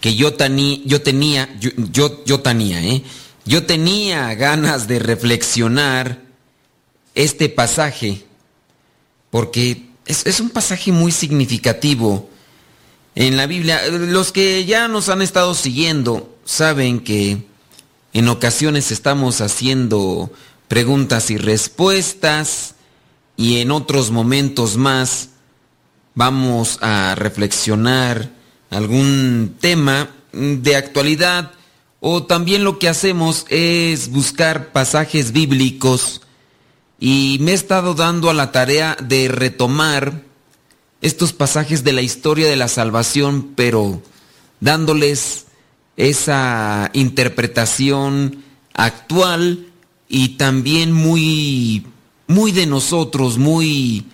que yo, yo tenía, yo, yo, tenía, ¿eh? Yo tenía ganas de reflexionar este pasaje, porque es, es, un pasaje muy significativo en la Biblia. Los que ya nos han estado siguiendo saben que en ocasiones estamos haciendo preguntas y respuestas y en otros momentos más vamos a reflexionar algún tema de actualidad o también lo que hacemos es buscar pasajes bíblicos. Y me he estado dando a la tarea de retomar estos pasajes de la historia de la salvación, pero dándoles esa interpretación actual y también muy muy de nosotros, muy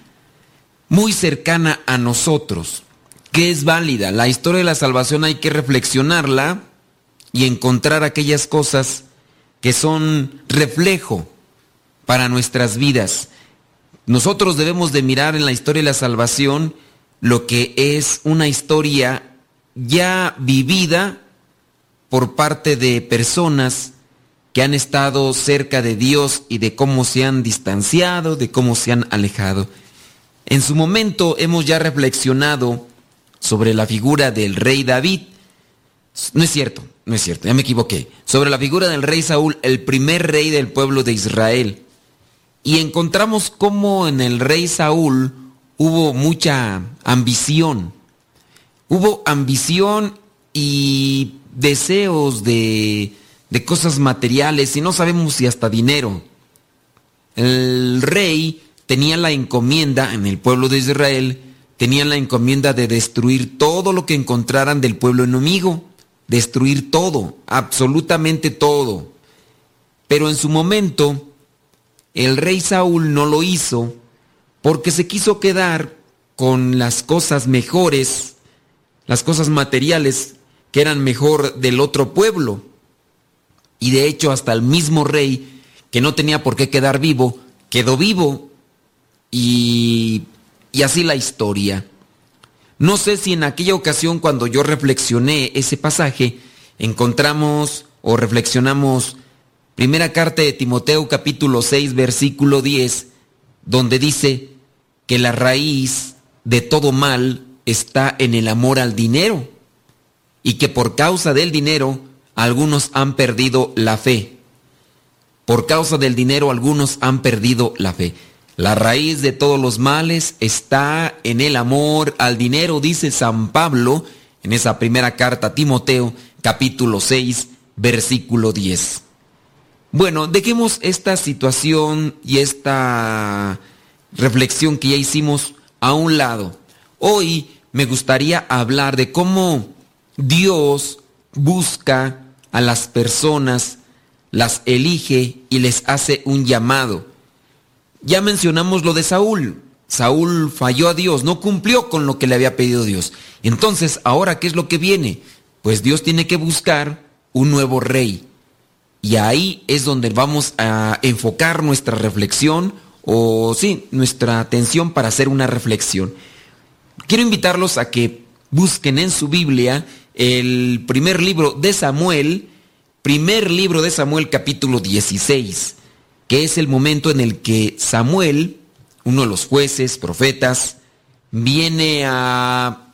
muy cercana a nosotros que es válida. La historia de la salvación hay que reflexionarla y encontrar aquellas cosas que son reflejo para nuestras vidas. Nosotros debemos de mirar en la historia de la salvación lo que es una historia ya vivida por parte de personas que han estado cerca de Dios y de cómo se han distanciado, de cómo se han alejado. En su momento hemos ya reflexionado sobre la figura del rey David. No es cierto, no es cierto, ya me equivoqué. Sobre la figura del rey Saúl, el primer rey del pueblo de Israel. Y encontramos cómo en el rey Saúl hubo mucha ambición. Hubo ambición y deseos de, de cosas materiales y no sabemos si hasta dinero. El rey tenía la encomienda en el pueblo de Israel tenían la encomienda de destruir todo lo que encontraran del pueblo enemigo, destruir todo, absolutamente todo. Pero en su momento, el rey Saúl no lo hizo porque se quiso quedar con las cosas mejores, las cosas materiales que eran mejor del otro pueblo. Y de hecho hasta el mismo rey, que no tenía por qué quedar vivo, quedó vivo y y así la historia. No sé si en aquella ocasión cuando yo reflexioné ese pasaje, encontramos o reflexionamos primera carta de Timoteo capítulo 6 versículo 10, donde dice que la raíz de todo mal está en el amor al dinero y que por causa del dinero algunos han perdido la fe. Por causa del dinero algunos han perdido la fe. La raíz de todos los males está en el amor al dinero, dice San Pablo en esa primera carta a Timoteo, capítulo 6, versículo 10. Bueno, dejemos esta situación y esta reflexión que ya hicimos a un lado. Hoy me gustaría hablar de cómo Dios busca a las personas, las elige y les hace un llamado. Ya mencionamos lo de Saúl. Saúl falló a Dios, no cumplió con lo que le había pedido Dios. Entonces, ahora, ¿qué es lo que viene? Pues Dios tiene que buscar un nuevo rey. Y ahí es donde vamos a enfocar nuestra reflexión o sí, nuestra atención para hacer una reflexión. Quiero invitarlos a que busquen en su Biblia el primer libro de Samuel, primer libro de Samuel capítulo 16 que es el momento en el que Samuel, uno de los jueces, profetas, viene a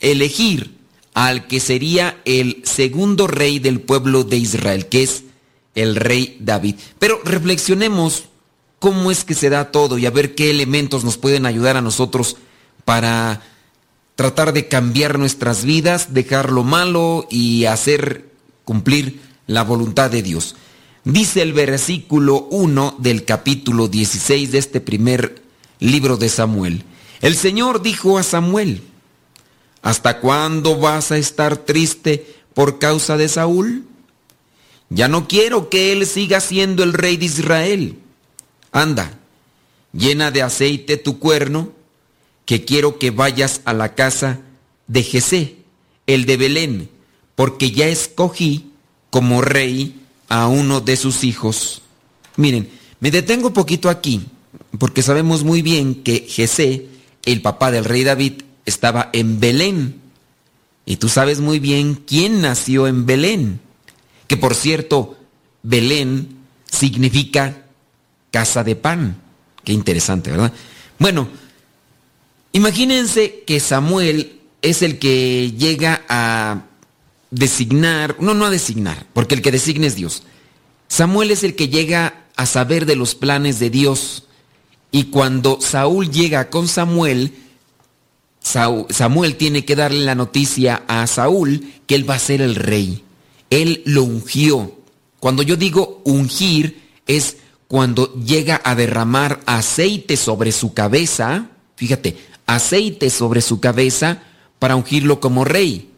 elegir al que sería el segundo rey del pueblo de Israel, que es el rey David. Pero reflexionemos cómo es que se da todo y a ver qué elementos nos pueden ayudar a nosotros para tratar de cambiar nuestras vidas, dejar lo malo y hacer cumplir la voluntad de Dios. Dice el versículo 1 del capítulo 16 de este primer libro de Samuel. El Señor dijo a Samuel, ¿hasta cuándo vas a estar triste por causa de Saúl? Ya no quiero que él siga siendo el rey de Israel. Anda, llena de aceite tu cuerno, que quiero que vayas a la casa de Jesé, el de Belén, porque ya escogí como rey a uno de sus hijos. Miren, me detengo un poquito aquí, porque sabemos muy bien que Jesé, el papá del rey David, estaba en Belén. Y tú sabes muy bien quién nació en Belén. Que por cierto, Belén significa casa de pan. Qué interesante, ¿verdad? Bueno, imagínense que Samuel es el que llega a designar, no, no a designar, porque el que designa es Dios. Samuel es el que llega a saber de los planes de Dios. Y cuando Saúl llega con Samuel, Samuel tiene que darle la noticia a Saúl que él va a ser el rey. Él lo ungió. Cuando yo digo ungir es cuando llega a derramar aceite sobre su cabeza, fíjate, aceite sobre su cabeza para ungirlo como rey.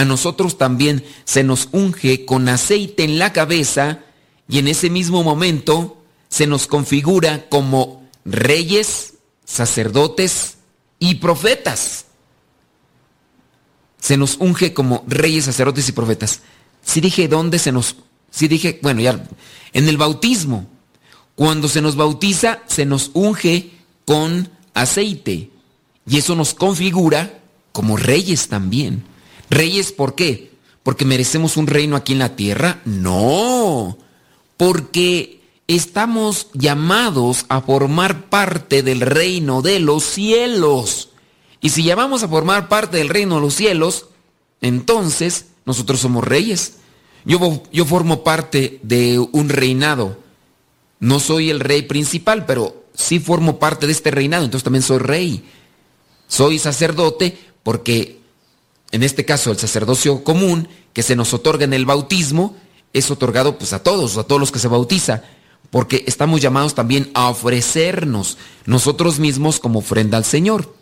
A nosotros también se nos unge con aceite en la cabeza y en ese mismo momento se nos configura como reyes, sacerdotes y profetas. Se nos unge como reyes, sacerdotes y profetas. Si dije dónde se nos... Si dije, bueno, ya, en el bautismo. Cuando se nos bautiza, se nos unge con aceite. Y eso nos configura como reyes también. Reyes, ¿por qué? ¿Porque merecemos un reino aquí en la tierra? No, porque estamos llamados a formar parte del reino de los cielos. Y si llamamos a formar parte del reino de los cielos, entonces nosotros somos reyes. Yo, yo formo parte de un reinado. No soy el rey principal, pero sí formo parte de este reinado, entonces también soy rey. Soy sacerdote porque en este caso el sacerdocio común que se nos otorga en el bautismo, es otorgado pues a todos, a todos los que se bautiza, porque estamos llamados también a ofrecernos nosotros mismos como ofrenda al Señor.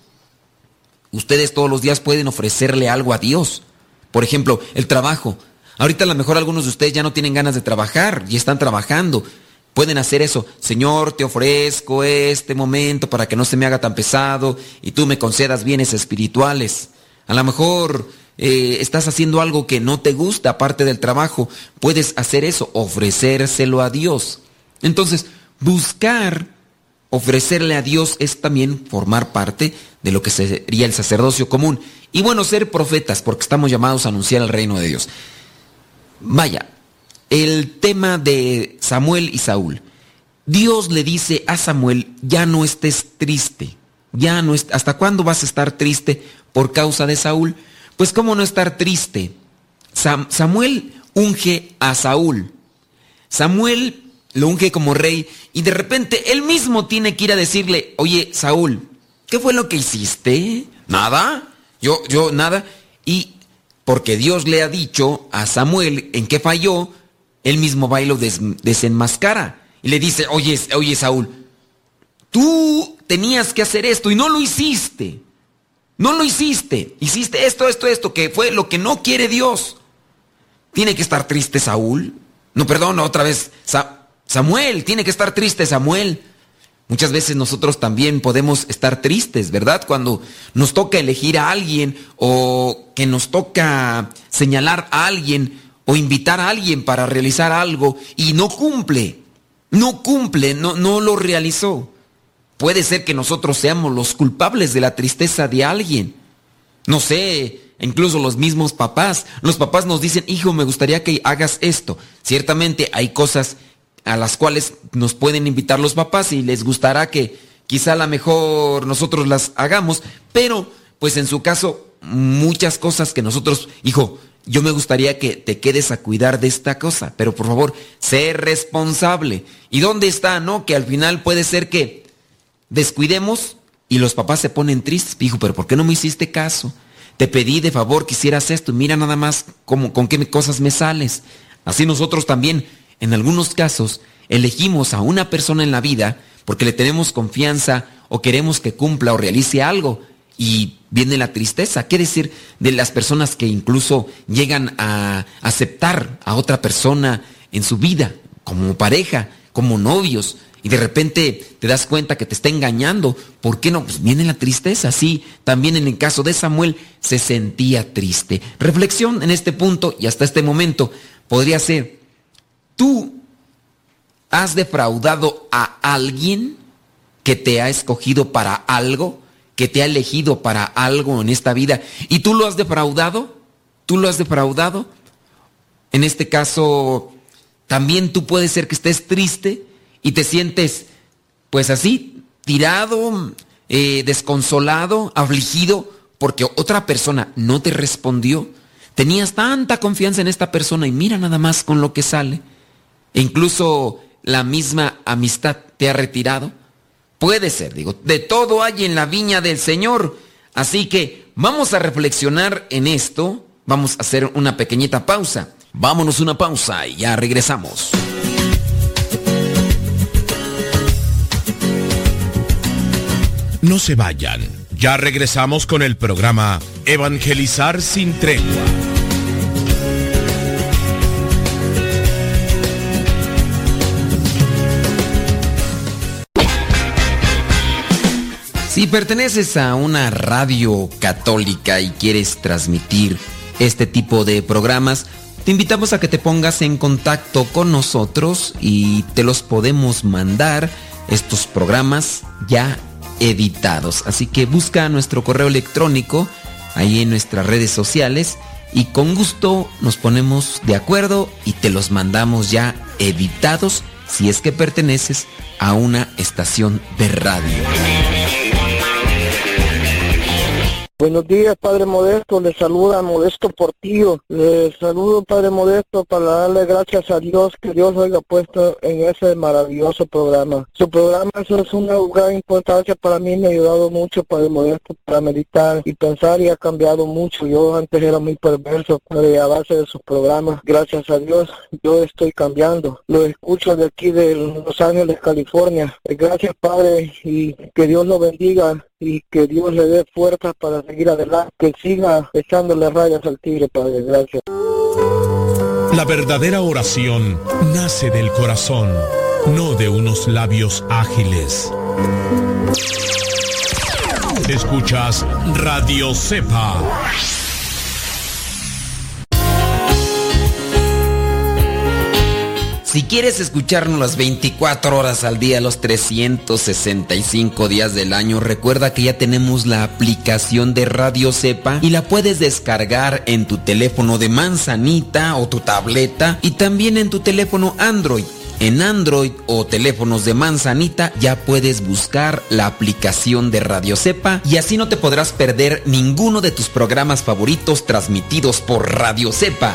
Ustedes todos los días pueden ofrecerle algo a Dios. Por ejemplo, el trabajo. Ahorita a lo mejor algunos de ustedes ya no tienen ganas de trabajar y están trabajando. Pueden hacer eso. Señor, te ofrezco este momento para que no se me haga tan pesado y tú me concedas bienes espirituales. A lo mejor eh, estás haciendo algo que no te gusta aparte del trabajo. Puedes hacer eso, ofrecérselo a Dios. Entonces, buscar ofrecerle a Dios es también formar parte de lo que sería el sacerdocio común. Y bueno, ser profetas, porque estamos llamados a anunciar el reino de Dios. Vaya, el tema de Samuel y Saúl. Dios le dice a Samuel, ya no estés triste, ya no ¿hasta cuándo vas a estar triste? Por causa de Saúl. Pues cómo no estar triste. Samuel unge a Saúl. Samuel lo unge como rey y de repente él mismo tiene que ir a decirle, oye Saúl, ¿qué fue lo que hiciste? Nada, yo, yo, nada. Y porque Dios le ha dicho a Samuel en qué falló, él mismo va y lo desenmascara. Y le dice, oye, oye Saúl, tú tenías que hacer esto y no lo hiciste. No lo hiciste. Hiciste esto, esto, esto, que fue lo que no quiere Dios. ¿Tiene que estar triste Saúl? No, perdón, otra vez. Samuel, tiene que estar triste Samuel. Muchas veces nosotros también podemos estar tristes, ¿verdad? Cuando nos toca elegir a alguien o que nos toca señalar a alguien o invitar a alguien para realizar algo y no cumple, no cumple, no, no lo realizó. Puede ser que nosotros seamos los culpables de la tristeza de alguien. No sé, incluso los mismos papás. Los papás nos dicen, hijo, me gustaría que hagas esto. Ciertamente hay cosas a las cuales nos pueden invitar los papás y les gustará que quizá a lo mejor nosotros las hagamos, pero pues en su caso muchas cosas que nosotros, hijo, yo me gustaría que te quedes a cuidar de esta cosa, pero por favor, sé responsable. ¿Y dónde está, no? Que al final puede ser que descuidemos y los papás se ponen tristes. Hijo, pero ¿por qué no me hiciste caso? Te pedí de favor que hicieras esto. Mira nada más con qué cosas me sales. Así nosotros también, en algunos casos, elegimos a una persona en la vida porque le tenemos confianza o queremos que cumpla o realice algo. y viene la tristeza. ¿Qué decir de las personas que incluso llegan a aceptar a otra persona en su vida, como pareja, como novios, y de repente te das cuenta que te está engañando? ¿Por qué no? Pues viene la tristeza. Sí, también en el caso de Samuel se sentía triste. Reflexión en este punto y hasta este momento podría ser, ¿tú has defraudado a alguien que te ha escogido para algo? que te ha elegido para algo en esta vida y tú lo has defraudado, tú lo has defraudado. En este caso, también tú puedes ser que estés triste y te sientes pues así, tirado, eh, desconsolado, afligido, porque otra persona no te respondió. Tenías tanta confianza en esta persona y mira nada más con lo que sale. E incluso la misma amistad te ha retirado. Puede ser, digo, de todo hay en la viña del Señor. Así que vamos a reflexionar en esto. Vamos a hacer una pequeñita pausa. Vámonos una pausa y ya regresamos. No se vayan. Ya regresamos con el programa Evangelizar sin tregua. Si perteneces a una radio católica y quieres transmitir este tipo de programas, te invitamos a que te pongas en contacto con nosotros y te los podemos mandar estos programas ya editados. Así que busca nuestro correo electrónico ahí en nuestras redes sociales y con gusto nos ponemos de acuerdo y te los mandamos ya editados si es que perteneces a una estación de radio. Buenos días, Padre Modesto. Le saluda Modesto Portillo. Le saludo, Padre Modesto, para darle gracias a Dios que Dios lo haya puesto en ese maravilloso programa. Su programa es una gran importancia para mí. Me ha ayudado mucho, Padre Modesto, para meditar y pensar y ha cambiado mucho. Yo antes era muy perverso, a base de sus programas. Gracias a Dios, yo estoy cambiando. Lo escucho de aquí de Los Ángeles, California. Gracias, Padre, y que Dios lo bendiga y que Dios le dé fuerza para seguir adelante, que siga echándole rayas al tigre, Padre. Gracias. La verdadera oración nace del corazón, no de unos labios ágiles. Escuchas Radio Cepa. Si quieres escucharnos las 24 horas al día, los 365 días del año, recuerda que ya tenemos la aplicación de Radio Cepa y la puedes descargar en tu teléfono de manzanita o tu tableta y también en tu teléfono Android. En Android o teléfonos de manzanita ya puedes buscar la aplicación de Radio Cepa y así no te podrás perder ninguno de tus programas favoritos transmitidos por Radio Cepa.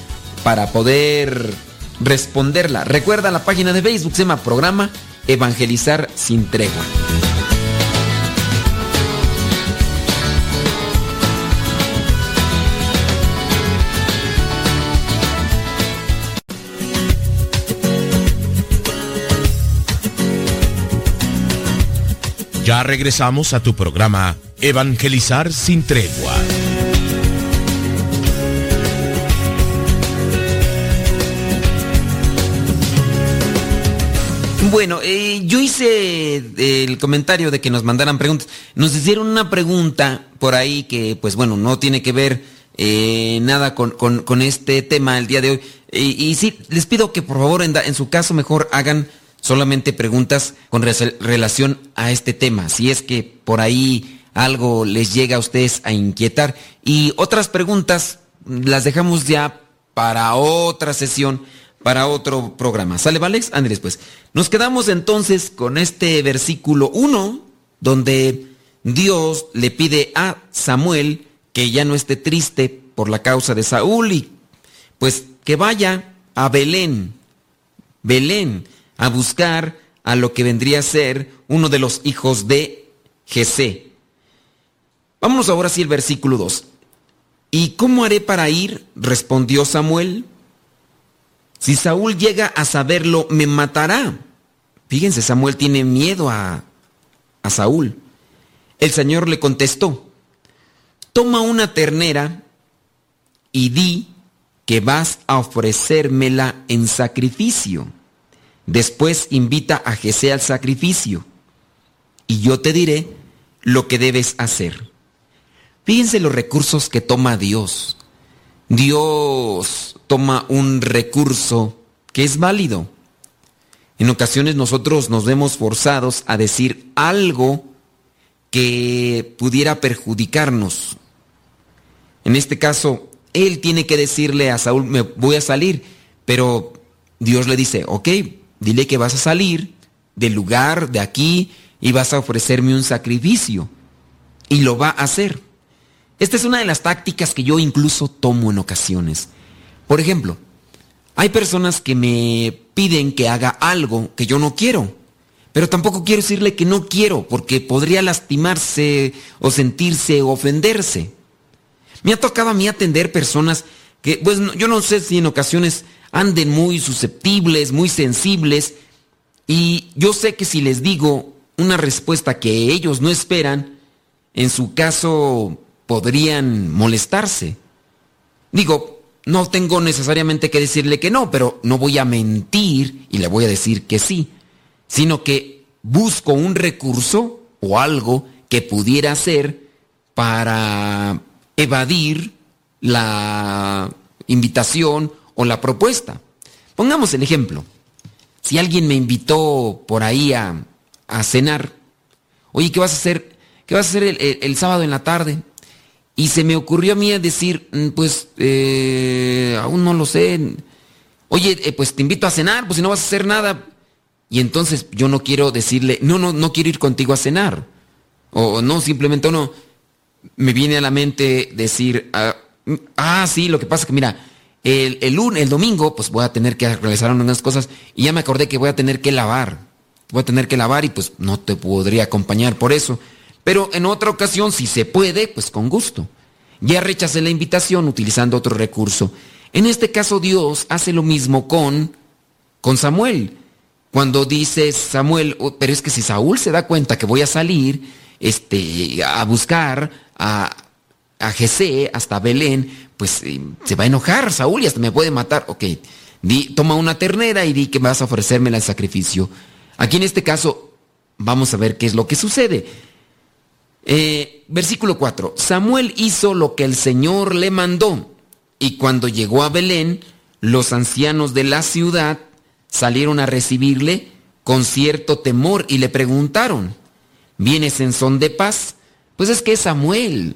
para poder responderla. Recuerda la página de Facebook, se llama Programa Evangelizar sin tregua. Ya regresamos a tu programa Evangelizar sin tregua. Bueno, eh, yo hice el comentario de que nos mandaran preguntas. Nos hicieron una pregunta por ahí que, pues bueno, no tiene que ver eh, nada con, este tema el día de hoy. Y, sí, les pido que por favor en, su caso mejor hagan solamente preguntas con relación a este tema. Si es que por ahí algo les llega a ustedes a inquietar. Y otras preguntas las dejamos ya para otra sesión para otro programa. ¿Sale, Valex? Andrés, pues. Nos quedamos entonces con este versículo 1, donde Dios le pide a Samuel que ya no esté triste por la causa de Saúl y pues que vaya a Belén, Belén, a buscar a lo que vendría a ser uno de los hijos de Jesé. Vámonos ahora sí al versículo 2. ¿Y cómo haré para ir? respondió Samuel. Si Saúl llega a saberlo, me matará. Fíjense, Samuel tiene miedo a, a Saúl. El Señor le contestó, toma una ternera y di que vas a ofrecérmela en sacrificio. Después invita a Jesé al sacrificio y yo te diré lo que debes hacer. Fíjense los recursos que toma Dios. Dios toma un recurso que es válido. En ocasiones nosotros nos vemos forzados a decir algo que pudiera perjudicarnos. En este caso, él tiene que decirle a Saúl, me voy a salir, pero Dios le dice, ok, dile que vas a salir del lugar de aquí y vas a ofrecerme un sacrificio. Y lo va a hacer. Esta es una de las tácticas que yo incluso tomo en ocasiones. Por ejemplo, hay personas que me piden que haga algo que yo no quiero, pero tampoco quiero decirle que no quiero porque podría lastimarse o sentirse o ofenderse. Me ha tocado a mí atender personas que, pues yo no sé si en ocasiones anden muy susceptibles, muy sensibles, y yo sé que si les digo una respuesta que ellos no esperan, en su caso podrían molestarse. Digo, no tengo necesariamente que decirle que no, pero no voy a mentir y le voy a decir que sí, sino que busco un recurso o algo que pudiera ser para evadir la invitación o la propuesta. Pongamos el ejemplo. Si alguien me invitó por ahí a, cenar, oye, ¿qué vas a hacer? ¿Qué vas a hacer el sábado en la tarde? Y se me ocurrió a mí decir, mm, pues, eh, aún no lo sé. Oye, eh, pues te invito a cenar, pues si no vas a hacer nada. Y entonces yo no quiero decirle, no, no, no quiero ir contigo a cenar. O no, simplemente no. Me viene a la mente decir, ah, mm, ah sí, lo que pasa es que mira, el, el, lunes, el domingo, pues voy a tener que realizar unas cosas y ya me acordé que voy a tener que lavar. Voy a tener que lavar y pues no te podría acompañar por eso. Pero en otra ocasión, si se puede, pues con gusto. Ya rechacé la invitación utilizando otro recurso. En este caso Dios hace lo mismo con, con Samuel. Cuando dice Samuel, oh, pero es que si Saúl se da cuenta que voy a salir este, a buscar a, a Jesé hasta Belén, pues eh, se va a enojar Saúl y hasta me puede matar. Ok, toma una ternera y di que vas a ofrecerme el sacrificio. Aquí en este caso vamos a ver qué es lo que sucede. Eh, versículo 4. Samuel hizo lo que el Señor le mandó y cuando llegó a Belén, los ancianos de la ciudad salieron a recibirle con cierto temor y le preguntaron, ¿vienes en son de paz? Pues es que es Samuel.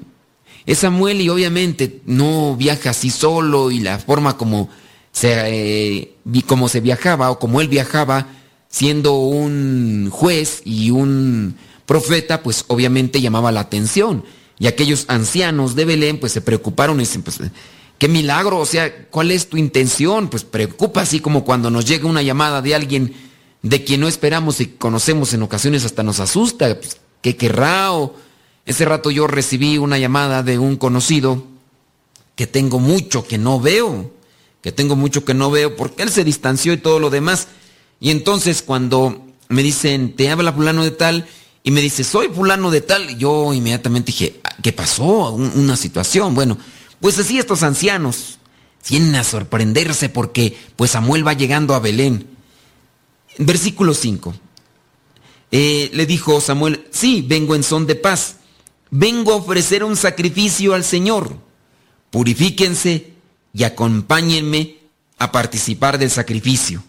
Es Samuel y obviamente no viaja así solo y la forma como se, eh, como se viajaba o como él viajaba siendo un juez y un profeta, pues obviamente llamaba la atención. Y aquellos ancianos de Belén, pues se preocuparon y dicen, pues, qué milagro, o sea, ¿cuál es tu intención? Pues preocupa así como cuando nos llega una llamada de alguien de quien no esperamos y conocemos en ocasiones hasta nos asusta, pues, ¿qué querrá? O ese rato yo recibí una llamada de un conocido que tengo mucho que no veo, que tengo mucho que no veo, porque él se distanció y todo lo demás. Y entonces cuando me dicen, te habla fulano de tal, y me dice, soy fulano de tal. Yo inmediatamente dije, ah, ¿qué pasó? Una situación. Bueno, pues así estos ancianos vienen a sorprenderse porque pues Samuel va llegando a Belén. Versículo 5. Eh, le dijo Samuel, sí, vengo en son de paz. Vengo a ofrecer un sacrificio al Señor. Purifíquense y acompáñenme a participar del sacrificio.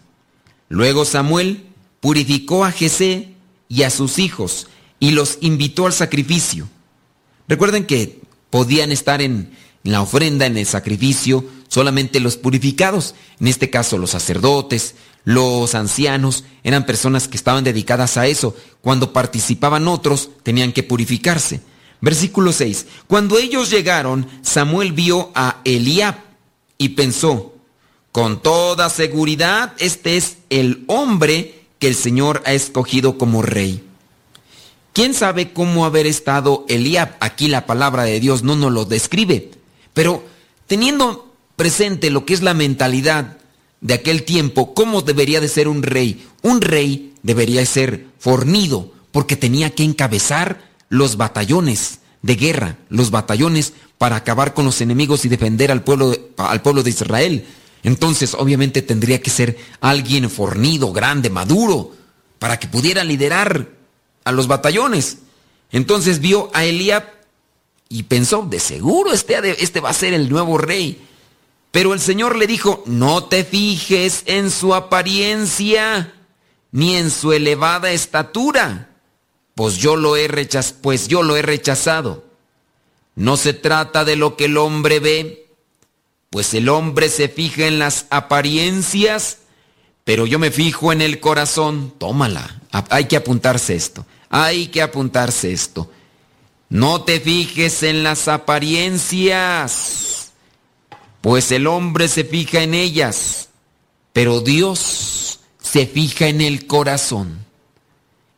Luego Samuel purificó a Jesé y a sus hijos y los invitó al sacrificio. Recuerden que podían estar en, la ofrenda, en el sacrificio, solamente los purificados, en este caso los sacerdotes, los ancianos, eran personas que estaban dedicadas a eso. Cuando participaban otros, tenían que purificarse. Versículo 6. Cuando ellos llegaron, Samuel vio a Eliab y pensó, con toda seguridad, este es el hombre que el Señor ha escogido como rey. ¿Quién sabe cómo haber estado Eliab? Aquí la palabra de Dios no nos lo describe. Pero teniendo presente lo que es la mentalidad de aquel tiempo, ¿cómo debería de ser un rey? Un rey debería ser fornido porque tenía que encabezar los batallones de guerra, los batallones para acabar con los enemigos y defender al pueblo, al pueblo de Israel. Entonces, obviamente tendría que ser alguien fornido, grande, maduro, para que pudiera liderar a los batallones. Entonces vio a Eliab y pensó, de seguro este, este va a ser el nuevo rey. Pero el Señor le dijo, no te fijes en su apariencia, ni en su elevada estatura, pues yo lo he pues yo lo he rechazado. No se trata de lo que el hombre ve, pues el hombre se fija en las apariencias, pero yo me fijo en el corazón. Tómala, hay que apuntarse esto, hay que apuntarse esto. No te fijes en las apariencias, pues el hombre se fija en ellas, pero Dios se fija en el corazón.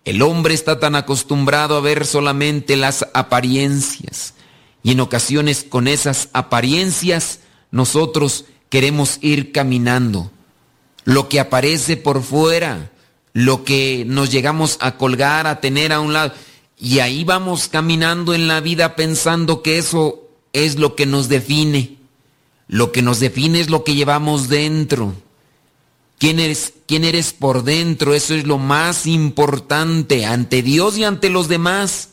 El hombre está tan acostumbrado a ver solamente las apariencias y en ocasiones con esas apariencias nosotros queremos ir caminando. Lo que aparece por fuera, lo que nos llegamos a colgar, a tener a un lado. Y ahí vamos caminando en la vida pensando que eso es lo que nos define. Lo que nos define es lo que llevamos dentro. ¿Quién eres, quién eres por dentro? Eso es lo más importante ante Dios y ante los demás.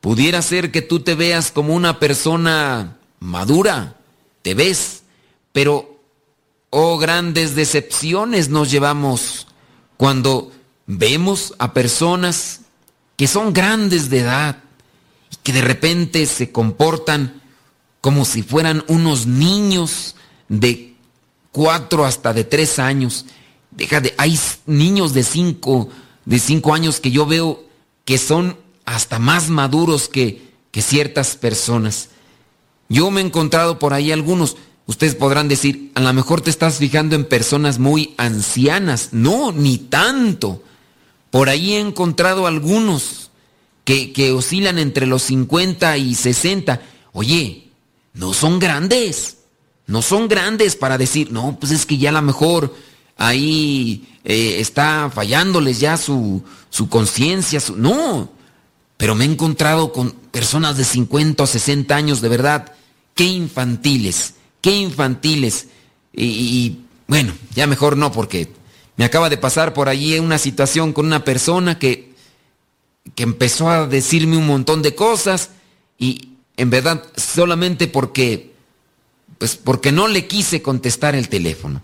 Pudiera ser que tú te veas como una persona madura, te ves, pero oh grandes decepciones nos llevamos cuando vemos a personas que son grandes de edad y que de repente se comportan como si fueran unos niños de cuatro hasta de tres años. Deja de, hay niños de cinco, de cinco años que yo veo que son hasta más maduros que, que ciertas personas. Yo me he encontrado por ahí algunos. Ustedes podrán decir, a lo mejor te estás fijando en personas muy ancianas. No, ni tanto. Por ahí he encontrado algunos que, que oscilan entre los 50 y 60. Oye, no son grandes. No son grandes para decir, no, pues es que ya a lo mejor ahí eh, está fallándoles ya su, su conciencia. No, pero me he encontrado con personas de 50 o 60 años de verdad qué infantiles, qué infantiles. Y, bueno, ya mejor no, porque me acaba de pasar por allí una situación con una persona que, que empezó a decirme un montón de cosas y en verdad solamente porque, pues porque no le quise contestar el teléfono.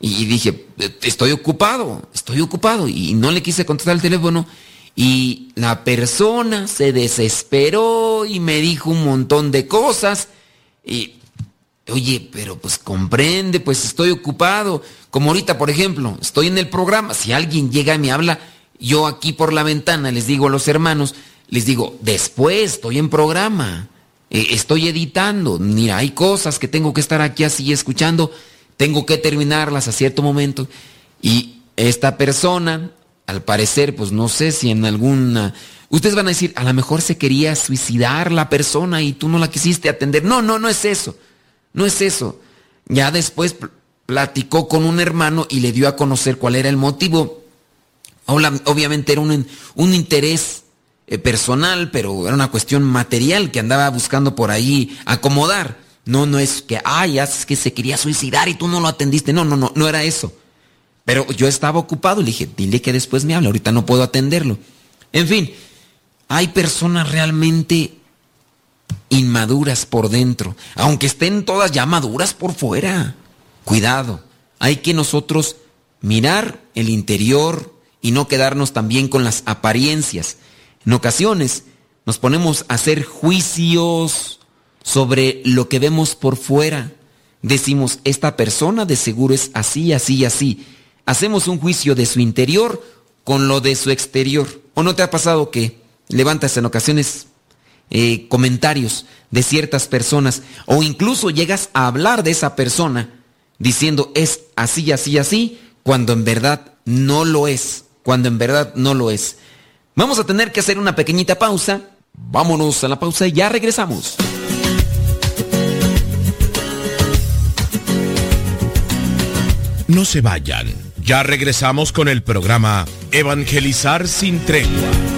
Y dije, estoy ocupado, estoy ocupado. Y no le quise contestar el teléfono. Y la persona se desesperó y me dijo un montón de cosas. Y, oye, pero pues comprende, pues estoy ocupado. Como ahorita, por ejemplo, estoy en el programa. Si alguien llega y me habla, yo aquí por la ventana les digo a los hermanos, les digo, después estoy en programa, eh, estoy editando, mira, hay cosas que tengo que estar aquí así escuchando, tengo que terminarlas a cierto momento. Y esta persona, al parecer, pues no sé si en alguna Ustedes van a decir, a lo mejor se quería suicidar la persona y tú no la quisiste atender. No, no, no es eso. No es eso. Ya después platicó con un hermano y le dio a conocer cuál era el motivo. Obviamente era un, un interés eh, personal, pero era una cuestión material que andaba buscando por ahí acomodar. No, no es que, ay, es que se quería suicidar y tú no lo atendiste. No, no, no, no era eso. Pero yo estaba ocupado y le dije, dile que después me hable, ahorita no puedo atenderlo. En fin, hay personas realmente inmaduras por dentro, aunque estén todas ya maduras por fuera. Cuidado, hay que nosotros mirar el interior y no quedarnos también con las apariencias. En ocasiones nos ponemos a hacer juicios sobre lo que vemos por fuera. decimos, esta persona de seguro es así, así, así. Hacemos un juicio de su interior con lo de su exterior. ¿O no te ha pasado que levantas en ocasiones eh, comentarios de ciertas personas o incluso llegas a hablar de esa persona diciendo es así, así, así, cuando en verdad no lo es, cuando en verdad no lo es. Vamos a tener que hacer una pequeñita pausa. Vámonos a la pausa y ya regresamos. No se vayan. Ya regresamos con el programa Evangelizar sin tregua.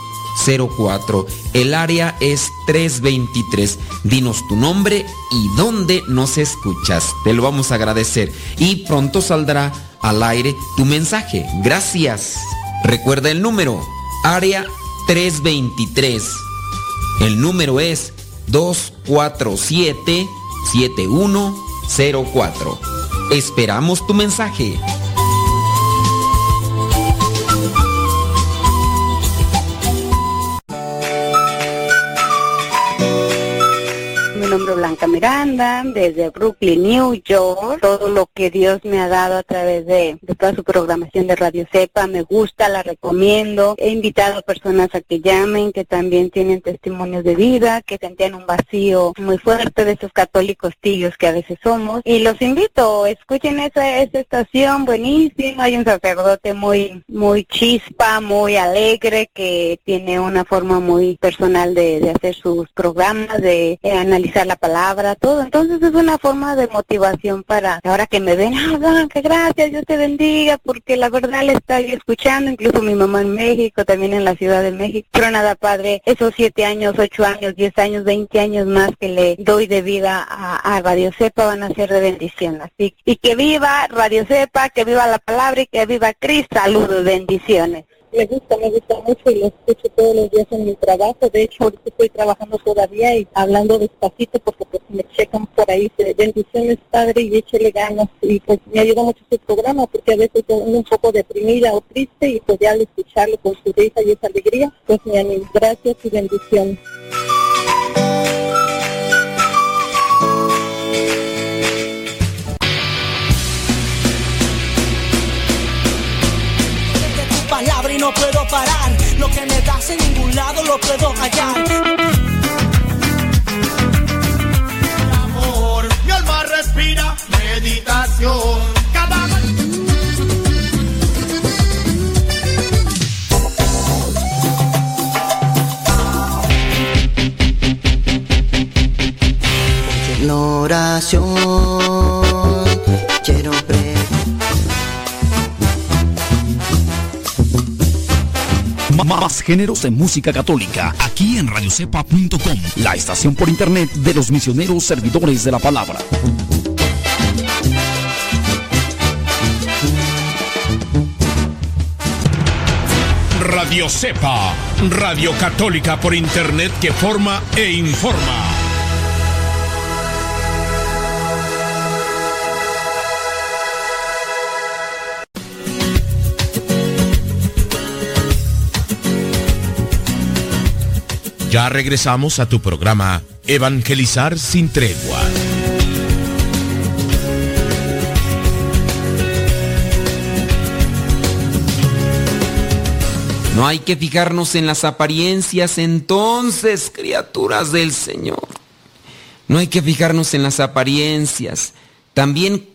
El área es 323. Dinos tu nombre y dónde nos escuchas. Te lo vamos a agradecer. Y pronto saldrá al aire tu mensaje. Gracias. Recuerda el número. Área 323. El número es 247-7104. Esperamos tu mensaje. Miranda, desde Brooklyn, New York. Todo lo que Dios me ha dado a través de, toda su programación de Radio Cepa me gusta, la recomiendo. He invitado a personas a que llamen, que también tienen testimonios de vida, que sentían un vacío muy fuerte de esos católicos tibios que a veces somos. Y los invito, escuchen esa, esa estación buenísima. Hay un sacerdote muy, muy chispa, muy alegre, que tiene una forma muy personal de, de hacer sus programas, de analizar la palabra, todo. Entonces es una forma de motivación para ahora que me ven, ah, gracias, Dios te bendiga, porque la verdad le estoy escuchando, incluso mi mamá en México, también en la Ciudad de México. Pero nada, Padre, esos siete años, ocho años, diez años, veinte años más que le doy de vida a, a Radio Cepa van a ser de bendición. Así, y que viva Radio Cepa, que viva la palabra y que viva Cristo. Saludos, bendiciones me gusta, me gusta mucho y lo escucho todos los días en mi trabajo. De hecho, ahorita estoy trabajando todavía y hablando despacito porque pues me checan por ahí. Bendiciones, Padre, y échele ganas. Y pues me ayuda mucho su programa porque a veces estoy un poco deprimida o triste y pues ya al escucharlo con su risa y esa alegría, pues me animo. Gracias y bendiciones. Y no puedo parar. Lo que me das en ningún lado lo puedo hallar. Géneros de música católica, aquí en radiocepa.com, la estación por internet de los misioneros servidores de la palabra. Radio Cepa, radio católica por internet que forma e informa. Ya regresamos a tu programa Evangelizar sin tregua. No hay que fijarnos en las apariencias entonces, criaturas del Señor. No hay que fijarnos en las apariencias. También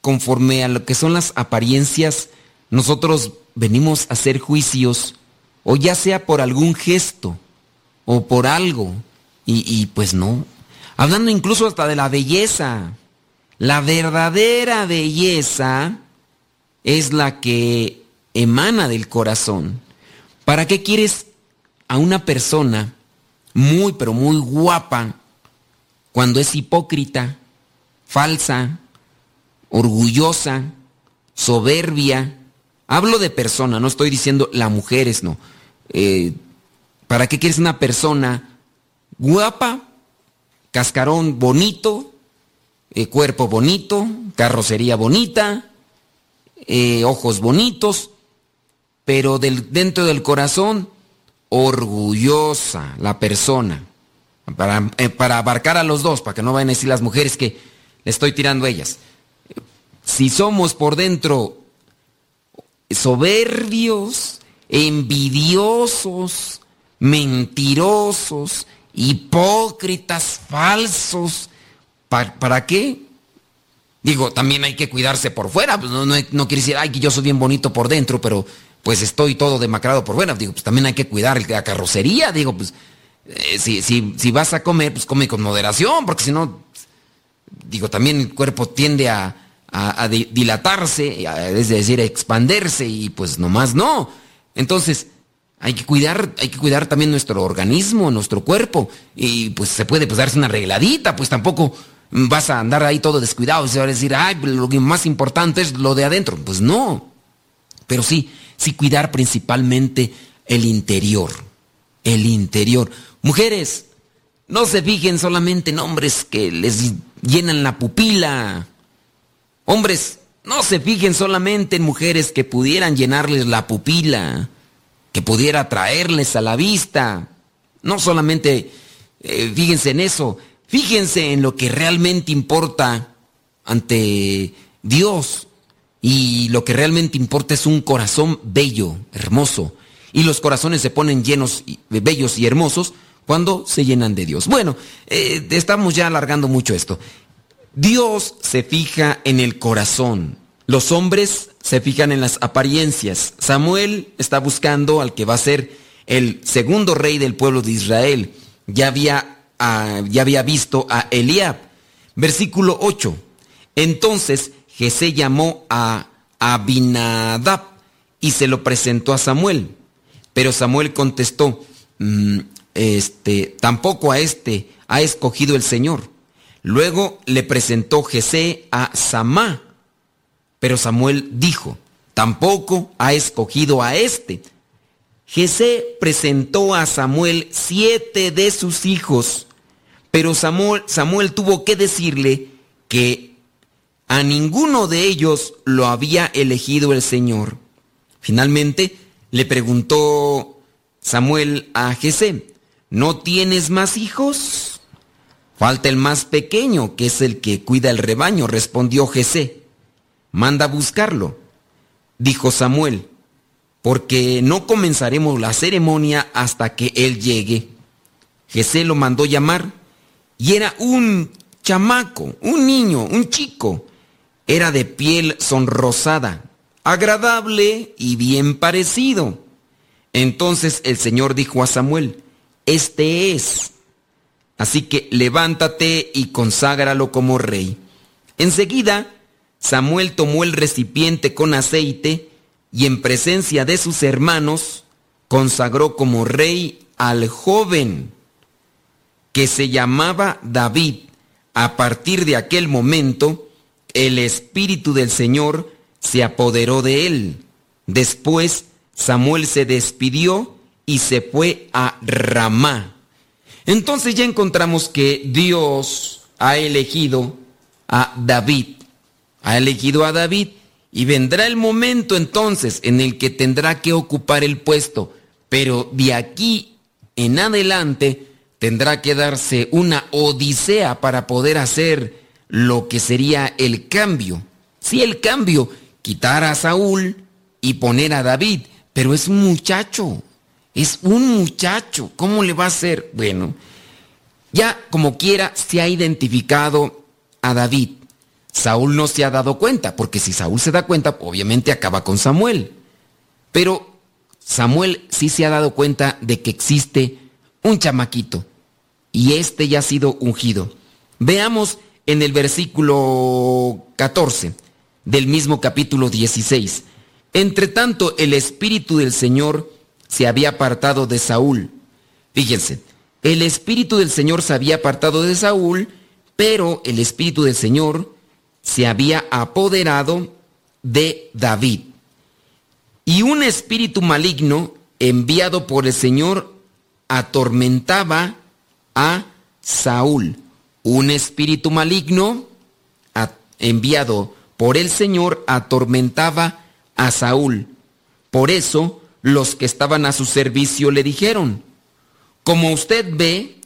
conforme a lo que son las apariencias, nosotros venimos a hacer juicios, o ya sea por algún gesto, o por algo. Y, pues no. Hablando incluso hasta de la belleza. La verdadera belleza es la que emana del corazón. ¿Para qué quieres a una persona muy, pero muy guapa cuando es hipócrita, falsa, orgullosa, soberbia. Hablo de persona, no estoy diciendo la mujeres, no. Eh, ¿Para qué quieres una persona guapa, cascarón bonito, eh, cuerpo bonito, carrocería bonita, eh, ojos bonitos, pero del, dentro del corazón orgullosa la persona? Para, para abarcar a los dos, para que no vayan a decir las mujeres que le estoy tirando a ellas. Si somos por dentro soberbios, envidiosos, mentirosos, hipócritas, falsos, ¿para, qué? Digo, también hay que cuidarse por fuera, pues no, no, quiere decir, ay, que yo soy bien bonito por dentro, pero pues estoy todo demacrado por fuera. Digo, pues también hay que cuidar la carrocería, digo, pues eh, si, vas a comer, pues come con moderación, porque si no, digo, también el cuerpo tiende a, a, dilatarse, es decir, a expanderse y pues nomás no. Entonces, hay que cuidar, hay que cuidar también nuestro organismo, nuestro cuerpo. Y pues se puede pues darse una arregladita, pues tampoco vas a andar ahí todo descuidado. Se va a decir, ay, lo que más importante es lo de adentro. Pues no. Pero sí, sí cuidar principalmente el interior. El interior. Mujeres, no se fijen solamente en hombres que les llenan la pupila Hombres, no se fijen solamente en mujeres que pudieran llenarles la pupila, que pudiera traerles a la vista. No solamente eh, fíjense en eso, fíjense en lo que realmente importa ante Dios. Y lo que realmente importa es un corazón bello, hermoso. Y los corazones se ponen llenos, bellos y hermosos cuando se llenan de Dios. Bueno, eh, estamos ya alargando mucho esto. Dios se fija en el corazón. Los hombres se fijan en las apariencias. Samuel está buscando al que va a ser el segundo rey del pueblo de Israel. Ya había, ah, ya había visto a Eliab. Versículo 8. Entonces Jesé llamó a Abinadab y se lo presentó a Samuel. Pero Samuel contestó, mm, este, tampoco a este ha escogido el Señor. Luego le presentó Jesé a Samá, pero Samuel dijo, tampoco ha escogido a este. Jesé presentó a Samuel siete de sus hijos, pero Samuel, Samuel tuvo que decirle que a ninguno de ellos lo había elegido el Señor. Finalmente le preguntó Samuel a Jesé, ¿no tienes más hijos? Falta el más pequeño, que es el que cuida el rebaño, respondió Jesé. Manda a buscarlo. Dijo Samuel, porque no comenzaremos la ceremonia hasta que él llegue. Jesé lo mandó llamar y era un chamaco, un niño, un chico. Era de piel sonrosada, agradable y bien parecido. Entonces el Señor dijo a Samuel, este es Así que levántate y conságralo como rey. Enseguida, Samuel tomó el recipiente con aceite y en presencia de sus hermanos consagró como rey al joven que se llamaba David. A partir de aquel momento, el Espíritu del Señor se apoderó de él. Después, Samuel se despidió y se fue a Ramá. Entonces ya encontramos que Dios ha elegido a David, ha elegido a David y vendrá el momento entonces en el que tendrá que ocupar el puesto, pero de aquí en adelante tendrá que darse una odisea para poder hacer lo que sería el cambio. Si el cambio, quitar a Saúl y poner a David, pero es un muchacho, es un muchacho. ¿Cómo le va a hacer? Bueno, ya como quiera se ha identificado a David. Saúl no se ha dado cuenta, porque si Saúl se da cuenta, obviamente acaba con Samuel. Pero Samuel sí se ha dado cuenta de que existe un chamaquito y este ya ha sido ungido. Veamos en el versículo 14 del mismo capítulo 16. Entre tanto, el Espíritu del Señor se había apartado de Saúl Fíjense, el espíritu del Señor se había apartado de Saúl, pero el espíritu del Señor se había apoderado de David. Y un espíritu maligno enviado por el Señor atormentaba a Saúl. Un espíritu maligno enviado por el Señor atormentaba a Saúl. Por eso los que estaban a su servicio le dijeron, como usted ve,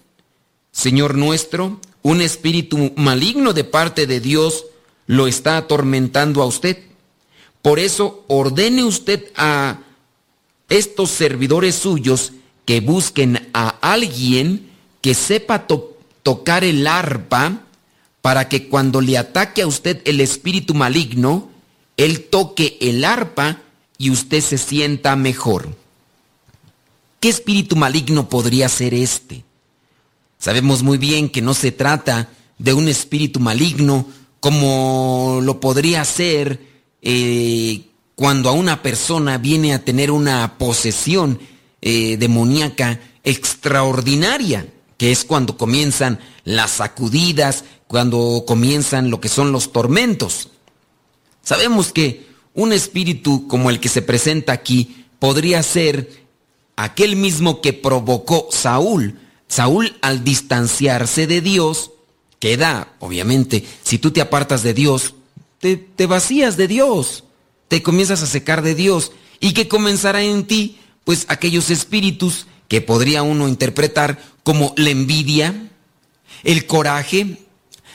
Señor nuestro, un espíritu maligno de parte de Dios lo está atormentando a usted. Por eso ordene usted a estos servidores suyos que busquen a alguien que sepa tocar el arpa para que cuando le ataque a usted el espíritu maligno, él toque el arpa y usted se sienta mejor. ¿Qué espíritu maligno podría ser este? Sabemos muy bien que no se trata de un espíritu maligno como lo podría ser eh, cuando a una persona viene a tener una posesión eh, demoníaca extraordinaria, que es cuando comienzan las sacudidas, cuando comienzan lo que son los tormentos. Sabemos que un espíritu como el que se presenta aquí podría ser aquel mismo que provocó Saúl. Saúl al distanciarse de Dios, queda, obviamente, si tú te apartas de Dios, te, te vacías de Dios, te comienzas a secar de Dios. Y que comenzará en ti, pues aquellos espíritus que podría uno interpretar como la envidia, el coraje,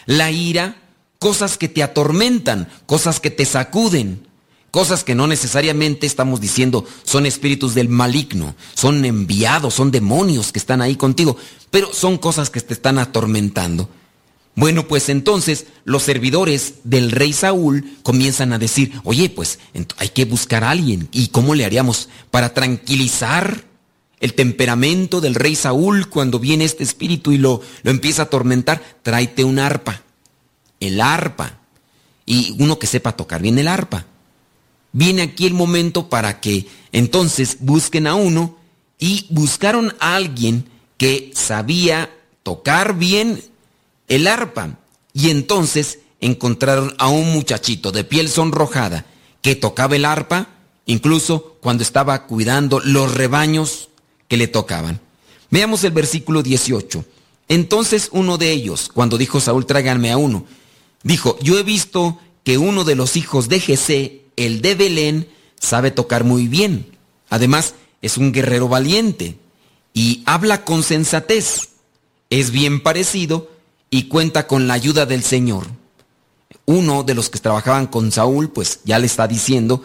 la ira, cosas que te atormentan, cosas que te sacuden, cosas que no necesariamente estamos diciendo son espíritus del maligno, son enviados, son demonios que están ahí contigo, pero son cosas que te están atormentando. Bueno, pues entonces los servidores del rey Saúl comienzan a decir, oye, pues hay que buscar a alguien. ¿Y cómo le haríamos para tranquilizar el temperamento del rey Saúl cuando viene este espíritu y lo, lo empieza a atormentar? Tráete un arpa el arpa. Y uno que sepa tocar bien el arpa. Viene aquí el momento para que entonces busquen a uno y buscaron a alguien que sabía tocar bien el arpa. Y entonces encontraron a un muchachito de piel sonrojada que tocaba el arpa, incluso cuando estaba cuidando los rebaños que le tocaban. Veamos el versículo 18. Entonces uno de ellos, cuando dijo Saúl, tráiganme a uno, Dijo, yo he visto que uno de los hijos de Jesé, el de Belén, sabe tocar muy bien. Además, es un guerrero valiente y habla con sensatez. Es bien parecido y cuenta con la ayuda del Señor. Uno de los que trabajaban con Saúl, pues ya le está diciendo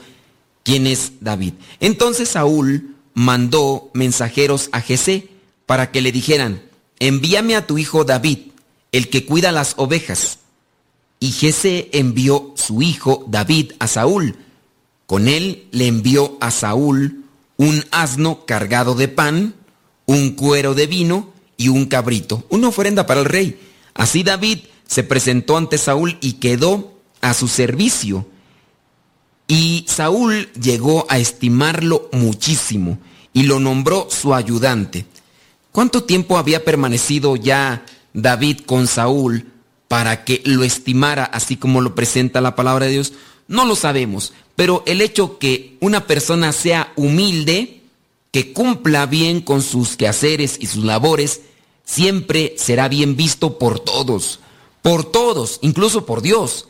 quién es David. Entonces Saúl mandó mensajeros a Jesé para que le dijeran, envíame a tu hijo David, el que cuida las ovejas. Y Jesse envió su hijo David a Saúl. Con él le envió a Saúl un asno cargado de pan, un cuero de vino y un cabrito, una ofrenda para el rey. Así David se presentó ante Saúl y quedó a su servicio. Y Saúl llegó a estimarlo muchísimo y lo nombró su ayudante. ¿Cuánto tiempo había permanecido ya David con Saúl para que lo estimara así como lo presenta la palabra de Dios? No lo sabemos, pero el hecho que una persona sea humilde, que cumpla bien con sus quehaceres y sus labores, siempre será bien visto por todos, por todos, incluso por Dios.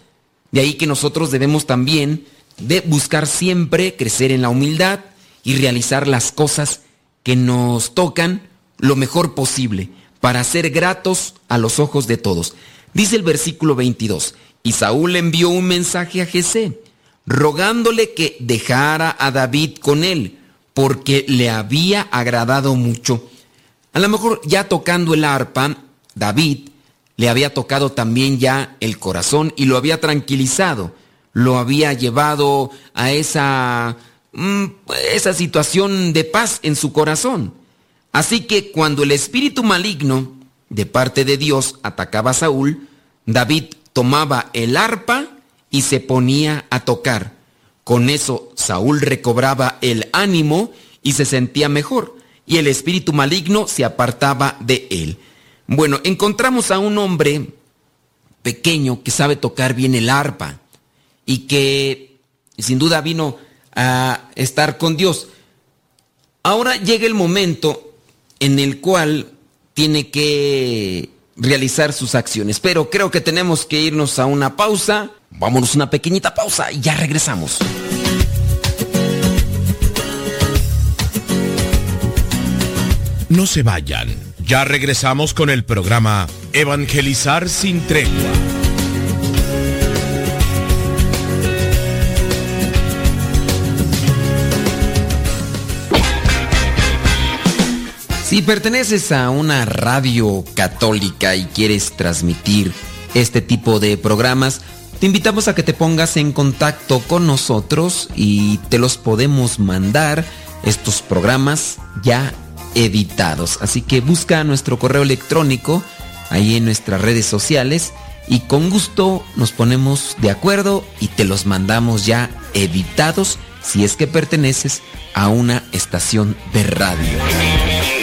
De ahí que nosotros debemos también de buscar siempre crecer en la humildad y realizar las cosas que nos tocan lo mejor posible para ser gratos a los ojos de todos. Dice el versículo 22, y Saúl envió un mensaje a Jesé, rogándole que dejara a David con él, porque le había agradado mucho. A lo mejor ya tocando el arpa, David le había tocado también ya el corazón y lo había tranquilizado, lo había llevado a esa, mm, esa situación de paz en su corazón. Así que cuando el espíritu maligno de parte de Dios atacaba a Saúl, David tomaba el arpa y se ponía a tocar. Con eso Saúl recobraba el ánimo y se sentía mejor. Y el espíritu maligno se apartaba de él. Bueno, encontramos a un hombre pequeño que sabe tocar bien el arpa y que sin duda vino a estar con Dios. Ahora llega el momento en el cual tiene que realizar sus acciones, pero creo que tenemos que irnos a una pausa. Vámonos una pequeñita pausa y ya regresamos. No se vayan. Ya regresamos con el programa Evangelizar sin tregua. Si perteneces a una radio católica y quieres transmitir este tipo de programas, te invitamos a que te pongas en contacto con nosotros y te los podemos mandar estos programas ya editados. Así que busca nuestro correo electrónico ahí en nuestras redes sociales y con gusto nos ponemos de acuerdo y te los mandamos ya editados si es que perteneces a una estación de radio.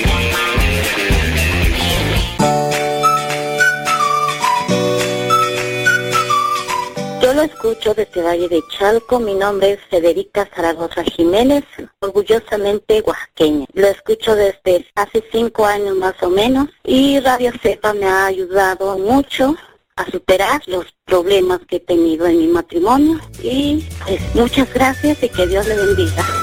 Escucho desde Valle de Chalco. Mi nombre es Federica Zaragoza Jiménez, orgullosamente oaxaqueña. Lo escucho desde hace cinco años más o menos y Radio Cepa me ha ayudado mucho a superar los problemas que he tenido en mi matrimonio. Y pues muchas gracias y que Dios le bendiga.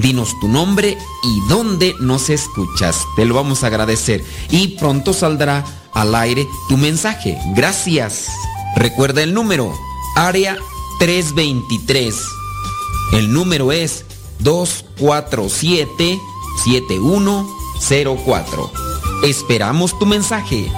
Dinos tu nombre y dónde nos escuchas. Te lo vamos a agradecer. Y pronto saldrá al aire tu mensaje. Gracias. Recuerda el número. Área 323. El número es 247-7104. Esperamos tu mensaje.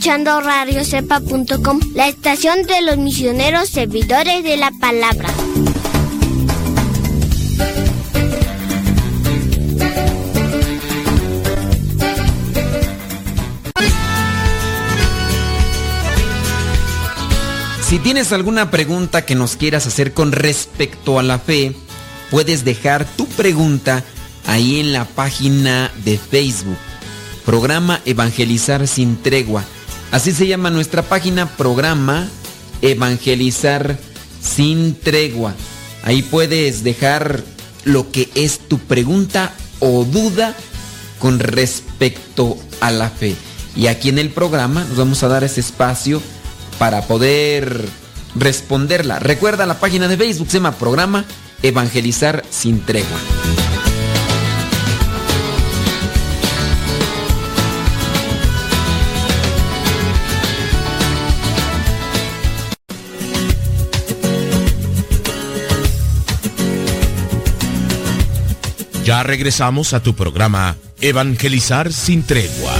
Escuchando radiocepa.com, la estación de los misioneros servidores de la palabra. Si tienes alguna pregunta que nos quieras hacer con respecto a la fe, puedes dejar tu pregunta ahí en la página de Facebook. Programa Evangelizar sin tregua. Así se llama nuestra página, programa Evangelizar sin tregua. Ahí puedes dejar lo que es tu pregunta o duda con respecto a la fe. Y aquí en el programa nos vamos a dar ese espacio para poder responderla. Recuerda la página de Facebook, se llama Programa Evangelizar sin tregua. Ya regresamos a tu programa Evangelizar sin tregua.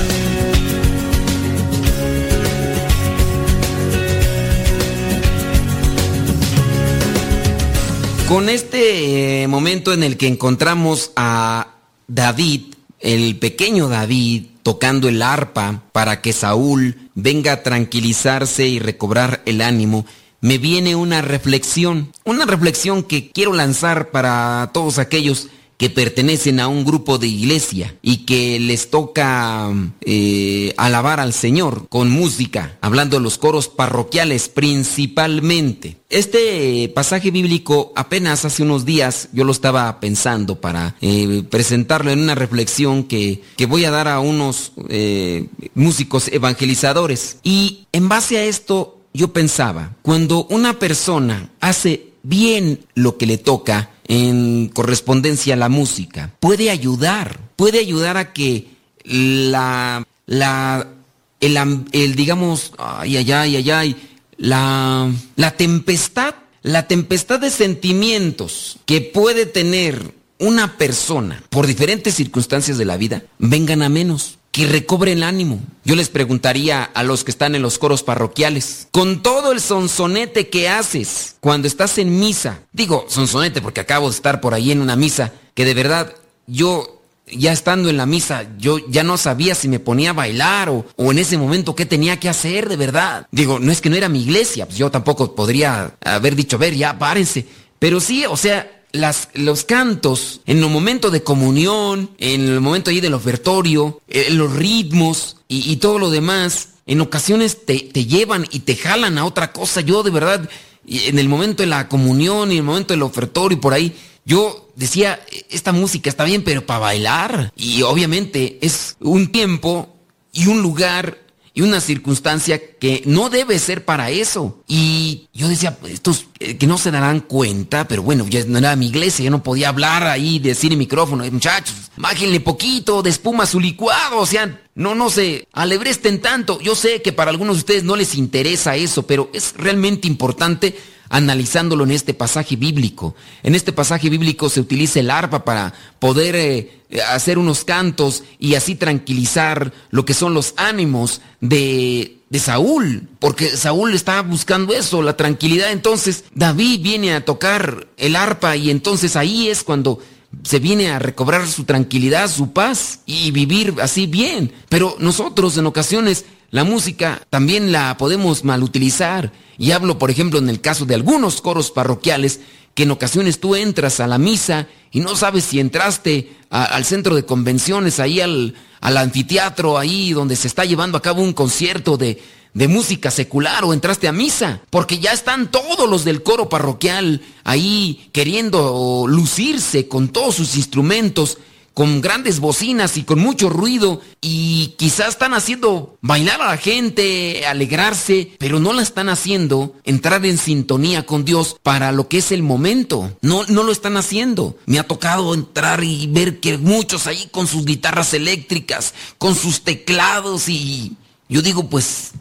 Con este eh, momento en el que encontramos a David, el pequeño David, tocando el arpa para que Saúl venga a tranquilizarse y recobrar el ánimo, me viene una reflexión, una reflexión que quiero lanzar para todos aquellos que pertenecen a un grupo de iglesia y que les toca eh, alabar al Señor con música, hablando de los coros parroquiales principalmente. Este pasaje bíblico apenas hace unos días yo lo estaba pensando para eh, presentarlo en una reflexión que, que, voy a dar a unos eh, músicos evangelizadores. Y en base a esto yo pensaba, cuando una persona hace bien lo que le toca en correspondencia a la música, puede ayudar, puede ayudar a que la, la, el, el digamos, ay, ay, ay, ay, la, la tempestad, la tempestad de sentimientos que puede tener una persona por diferentes circunstancias de la vida, vengan a menos que recobre el ánimo. Yo les preguntaría a los que están en los coros parroquiales, con todo el sonsonete que haces cuando estás en misa, digo sonsonete porque acabo de estar por ahí en una misa, que de verdad yo ya estando en la misa, yo ya no sabía si me ponía a bailar o, o, en ese momento qué tenía que hacer de verdad. Digo, no es que no era mi iglesia, pues yo tampoco podría haber dicho, ver, ya párense. Pero sí, o sea, las, los cantos, en el momento de comunión, en el momento ahí del ofertorio, en los ritmos y, y, todo lo demás, en ocasiones te, te, llevan y te jalan a otra cosa. Yo de verdad, en el momento de la comunión y en el momento del ofertorio y por ahí, yo decía, esta música está bien, pero para bailar. Y obviamente es un tiempo y un lugar y una circunstancia que no debe ser para eso. Y yo decía, estos eh, que no se darán cuenta, pero bueno, ya no era mi iglesia, yo no podía hablar ahí, decir en micrófono, muchachos, bájenle poquito de espuma su licuado, o sea, no, no se alebresten tanto. Yo sé que para algunos de ustedes no les interesa eso, pero es realmente importante analizándolo en este pasaje bíblico. En este pasaje bíblico se utiliza el arpa para poder eh, hacer unos cantos y así tranquilizar lo que son los ánimos de, de Saúl, porque Saúl estaba buscando eso, la tranquilidad. Entonces David viene a tocar el arpa y entonces ahí es cuando se viene a recobrar su tranquilidad, su paz y vivir así bien. Pero nosotros en ocasiones la música también la podemos malutilizar. Y hablo, por ejemplo, en el caso de algunos coros parroquiales, que en ocasiones tú entras a la misa y no sabes si entraste al centro de convenciones, ahí al, al, anfiteatro, ahí donde se está llevando a cabo un concierto de, de música secular o entraste a misa, porque ya están todos los del coro parroquial ahí queriendo lucirse con todos sus instrumentos con grandes bocinas y con mucho ruido y quizás están haciendo bailar a la gente, alegrarse, pero no la están haciendo entrar en sintonía con Dios para lo que es el momento. No, no lo están haciendo. Me ha tocado entrar y ver que muchos ahí con sus guitarras eléctricas, con sus teclados y yo digo pues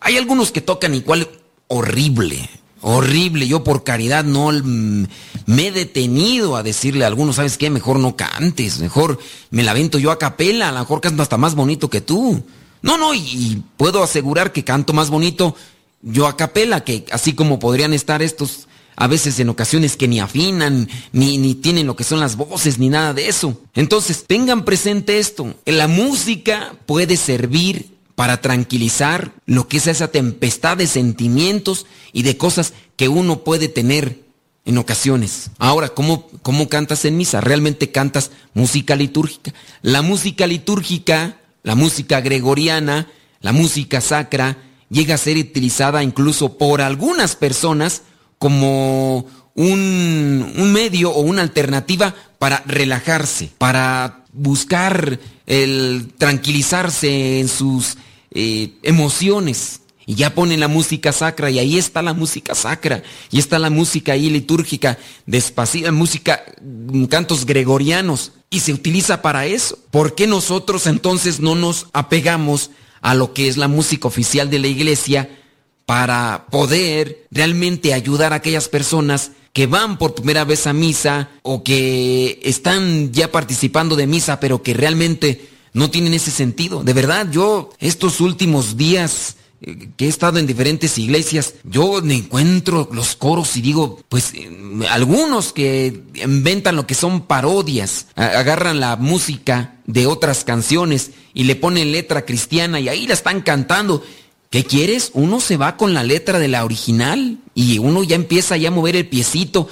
hay algunos que tocan igual horrible horrible. Yo por caridad no me he detenido a decirle a algunos, ¿sabes qué? Mejor no cantes, mejor me la vento yo a capela, a lo mejor canto hasta más bonito que tú. No, no, y, y puedo asegurar que canto más bonito yo a capela, que así como podrían estar estos a veces en ocasiones que ni afinan, ni, ni tienen lo que son las voces, ni nada de eso. Entonces, tengan presente esto, la música puede servir para tranquilizar lo que es esa tempestad de sentimientos y de cosas que uno puede tener en ocasiones. Ahora, ¿cómo, ¿cómo cantas en misa? ¿Realmente cantas música litúrgica? La música litúrgica, la música gregoriana, la música sacra, llega a ser utilizada incluso por algunas personas como un, un medio o una alternativa para relajarse, para buscar el tranquilizarse en sus eh, emociones. Y ya ponen la música sacra y ahí está la música sacra. Y está la música ahí litúrgica, despacita, música, mm, cantos gregorianos. Y se utiliza para eso. ¿Por qué nosotros entonces no nos apegamos a lo que es la música oficial de la iglesia para poder realmente ayudar a aquellas personas que van por primera vez a misa o que están ya participando de misa pero que realmente no tienen ese sentido. De verdad, yo estos últimos días eh, que he estado en diferentes iglesias, yo me encuentro los coros y digo, pues eh, algunos que inventan lo que son parodias, agarran la música de otras canciones y le ponen letra cristiana y ahí la están cantando. ¿Qué quieres? Uno se va con la letra de la original y uno ya empieza ya a mover el piecito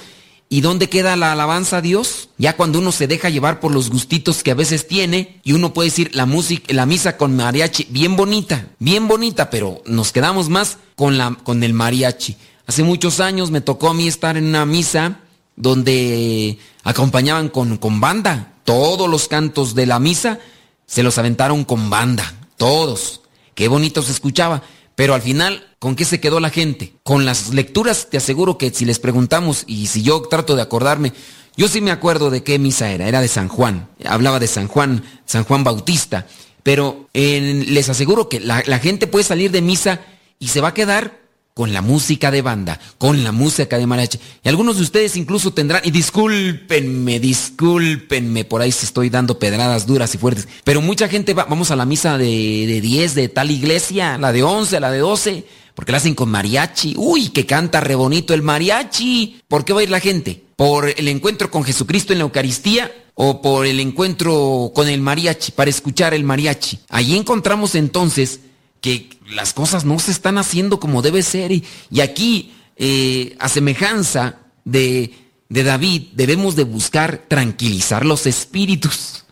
¿Y dónde queda la alabanza a Dios? Ya cuando uno se deja llevar por los gustitos que a veces tiene y uno puede decir la música, la misa con mariachi, bien bonita, bien bonita, pero nos quedamos más con la con el mariachi. Hace muchos años me tocó a mí estar en una misa donde acompañaban con, con banda. Todos los cantos de la misa se los aventaron con banda, todos. Qué bonito se escuchaba. Pero al final, ¿con qué se quedó la gente? Con las lecturas, te aseguro que si les preguntamos y si yo trato de acordarme, yo sí me acuerdo de qué misa era, era de San Juan, hablaba de San Juan, San Juan Bautista, pero les aseguro que la, gente puede salir de misa y se va a quedar con la música de banda, con la música de mariachi. Y algunos de ustedes incluso tendrán, y discúlpenme, discúlpenme, por ahí se estoy dando pedradas duras y fuertes, pero mucha gente va, vamos a la misa de, de 10 de tal iglesia, la de 11, la de 12, porque la hacen con mariachi. Uy, que canta re bonito el mariachi. ¿Por qué va a ir la gente? ¿Por el encuentro con Jesucristo en la Eucaristía? ¿O por el encuentro con el mariachi, para escuchar el mariachi? Allí encontramos entonces que las cosas no se están haciendo como debe ser. Y, aquí, eh, a semejanza de, de David, debemos de buscar tranquilizar los espíritus.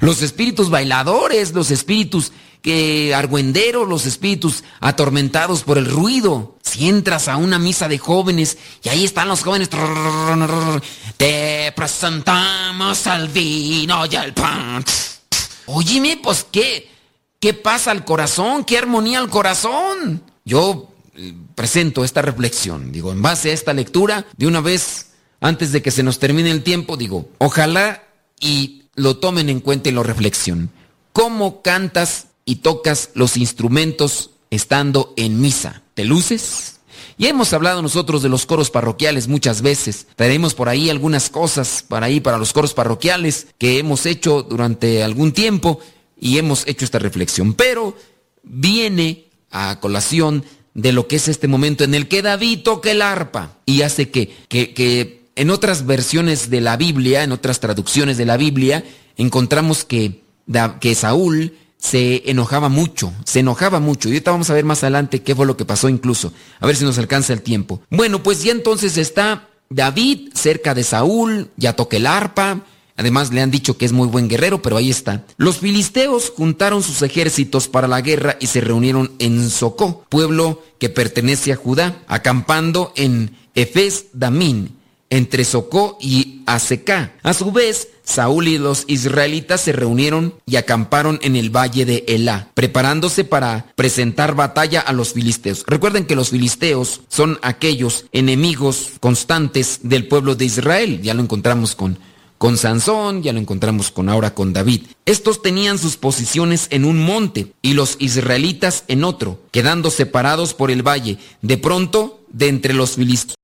Los espíritus bailadores, los espíritus que argüenderos, los espíritus atormentados por el ruido. Si entras a una misa de jóvenes y ahí están los jóvenes, te presentamos al vino y al pan. Óyeme, pues qué, ¿Qué pasa al corazón? ¿Qué armonía al corazón? Yo eh, presento esta reflexión, digo, en base a esta lectura, de una vez, antes de que se nos termine el tiempo, digo, ojalá y lo tomen en cuenta y lo reflexionen. ¿Cómo cantas y tocas los instrumentos estando en misa? ¿Te luces? Y hemos hablado nosotros de los coros parroquiales muchas veces. Tenemos por ahí algunas cosas para ahí para los coros parroquiales que hemos hecho durante algún tiempo y hemos hecho esta reflexión. Pero viene a colación de lo que es este momento en el que David toca el arpa y hace que, que, que en otras versiones de la Biblia, en otras traducciones de la Biblia, encontramos que, que Saúl se enojaba mucho, se enojaba mucho. Y ahorita vamos a ver más adelante qué fue lo que pasó incluso. A ver si nos alcanza el tiempo. Bueno, pues ya entonces está David cerca de Saúl, ya toca el arpa, Además le han dicho que es muy buen guerrero, pero ahí está. Los filisteos juntaron sus ejércitos para la guerra y se reunieron en Socó, pueblo que pertenece a Judá, acampando en Efes Damín, entre Socó y Azecá. A su vez, Saúl y los israelitas se reunieron y acamparon en el valle de Elá, preparándose para presentar batalla a los filisteos. Recuerden que los filisteos son aquellos enemigos constantes del pueblo de Israel. Ya lo encontramos con con Sansón, ya lo encontramos con ahora con David. Estos tenían sus posiciones en un monte y los israelitas en otro, quedando separados por el valle. De pronto, de entre los filisteos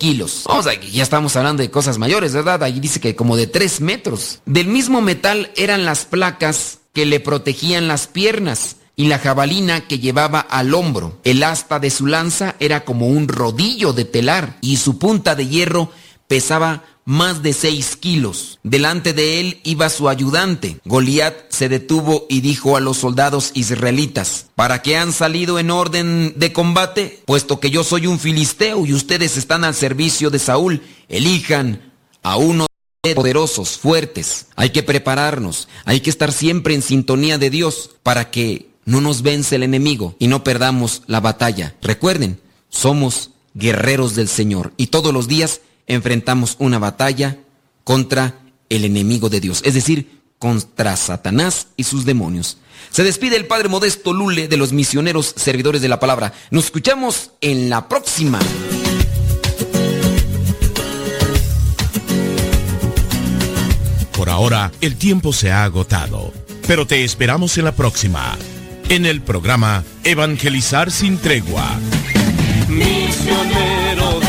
kilos. O sea, ya estamos hablando de cosas mayores, ¿verdad? Ahí dice que como de tres metros. Del mismo metal eran las placas que le protegían las piernas y la jabalina que llevaba al hombro. El asta de su lanza era como un rodillo de telar y su punta de hierro pesaba más de seis kilos. Delante de él iba su ayudante. Goliat se detuvo y dijo a los soldados israelitas, ¿para qué han salido en orden de combate? Puesto que yo soy un filisteo y ustedes están al servicio de Saúl, elijan a uno de poderosos, fuertes. Hay que prepararnos, hay que estar siempre en sintonía de Dios para que no nos vence el enemigo y no perdamos la batalla. Recuerden, somos guerreros del Señor y todos los días enfrentamos una batalla contra el enemigo de Dios, es decir, contra Satanás y sus demonios. Se despide el Padre Modesto Lule de los misioneros servidores de la palabra. Nos escuchamos en la próxima. Por ahora, el tiempo se ha agotado, pero te esperamos en la próxima, en el programa Evangelizar sin tregua. Misionero